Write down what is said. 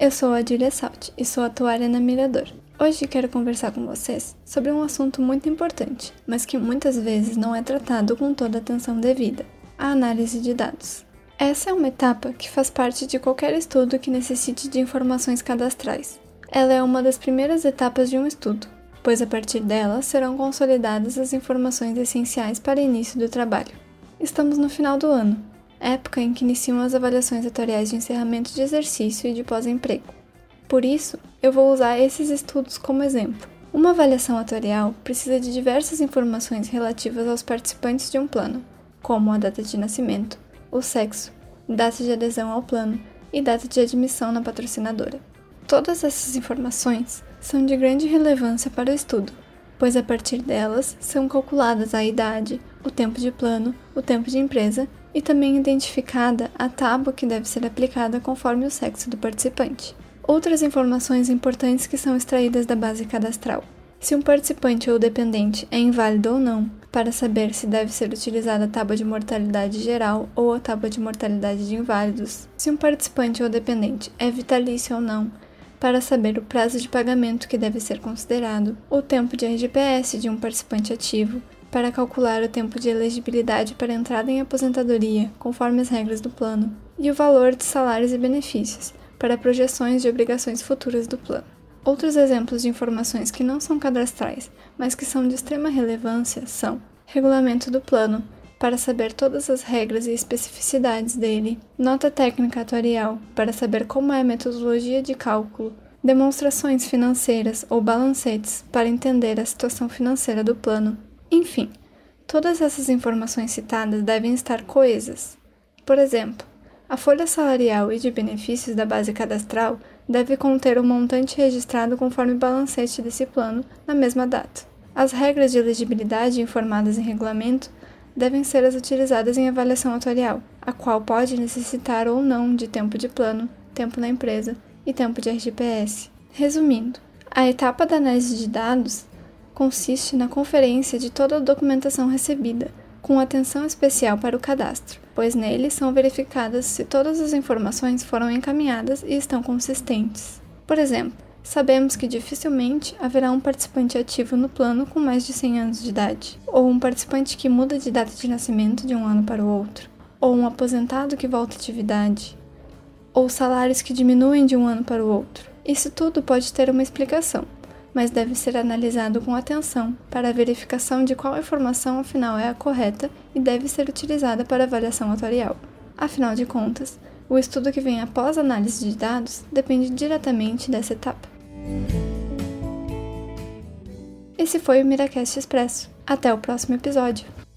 Eu sou a Julia Salt e sou atuária na Mirador. Hoje quero conversar com vocês sobre um assunto muito importante, mas que muitas vezes não é tratado com toda a atenção devida: a análise de dados. Essa é uma etapa que faz parte de qualquer estudo que necessite de informações cadastrais. Ela é uma das primeiras etapas de um estudo, pois a partir dela serão consolidadas as informações essenciais para início do trabalho. Estamos no final do ano, época em que iniciam as avaliações atuariais de encerramento de exercício e de pós-emprego. Por isso, eu vou usar esses estudos como exemplo. Uma avaliação atuarial precisa de diversas informações relativas aos participantes de um plano, como a data de nascimento, o sexo, data de adesão ao plano e data de admissão na patrocinadora. Todas essas informações são de grande relevância para o estudo, pois a partir delas são calculadas a idade, o tempo de plano, o tempo de empresa e também identificada a tábua que deve ser aplicada conforme o sexo do participante. Outras informações importantes que são extraídas da base cadastral. Se um participante ou dependente é inválido ou não, para saber se deve ser utilizada a tábua de mortalidade geral ou a tábua de mortalidade de inválidos. Se um participante ou dependente é vitalício ou não, para saber o prazo de pagamento que deve ser considerado, o tempo de RGPS de um participante ativo, para calcular o tempo de elegibilidade para entrada em aposentadoria, conforme as regras do plano, e o valor de salários e benefícios, para projeções de obrigações futuras do plano. Outros exemplos de informações que não são cadastrais, mas que são de extrema relevância são regulamento do plano, para saber todas as regras e especificidades dele, nota técnica atuarial, para saber como é a metodologia de cálculo, demonstrações financeiras ou balancetes, para entender a situação financeira do plano. Enfim, todas essas informações citadas devem estar coesas. Por exemplo, a folha salarial e de benefícios da base cadastral deve conter o montante registrado conforme o balancete desse plano na mesma data. As regras de elegibilidade informadas em regulamento devem ser as utilizadas em avaliação atuarial, a qual pode necessitar ou não de tempo de plano, tempo na empresa e tempo de RGPS. Resumindo, a etapa da análise de dados consiste na conferência de toda a documentação recebida, com atenção especial para o cadastro, pois nele são verificadas se todas as informações foram encaminhadas e estão consistentes. Por exemplo, sabemos que dificilmente haverá um participante ativo no plano com mais de 100 anos de idade, ou um participante que muda de data de nascimento de um ano para o outro, ou um aposentado que volta à atividade, ou salários que diminuem de um ano para o outro. Isso tudo pode ter uma explicação, mas deve ser analisado com atenção para a verificação de qual informação afinal é a correta e deve ser utilizada para avaliação atuarial. Afinal de contas, o estudo que vem após a análise de dados depende diretamente dessa etapa. Esse foi o Miracast Expresso. Até o próximo episódio!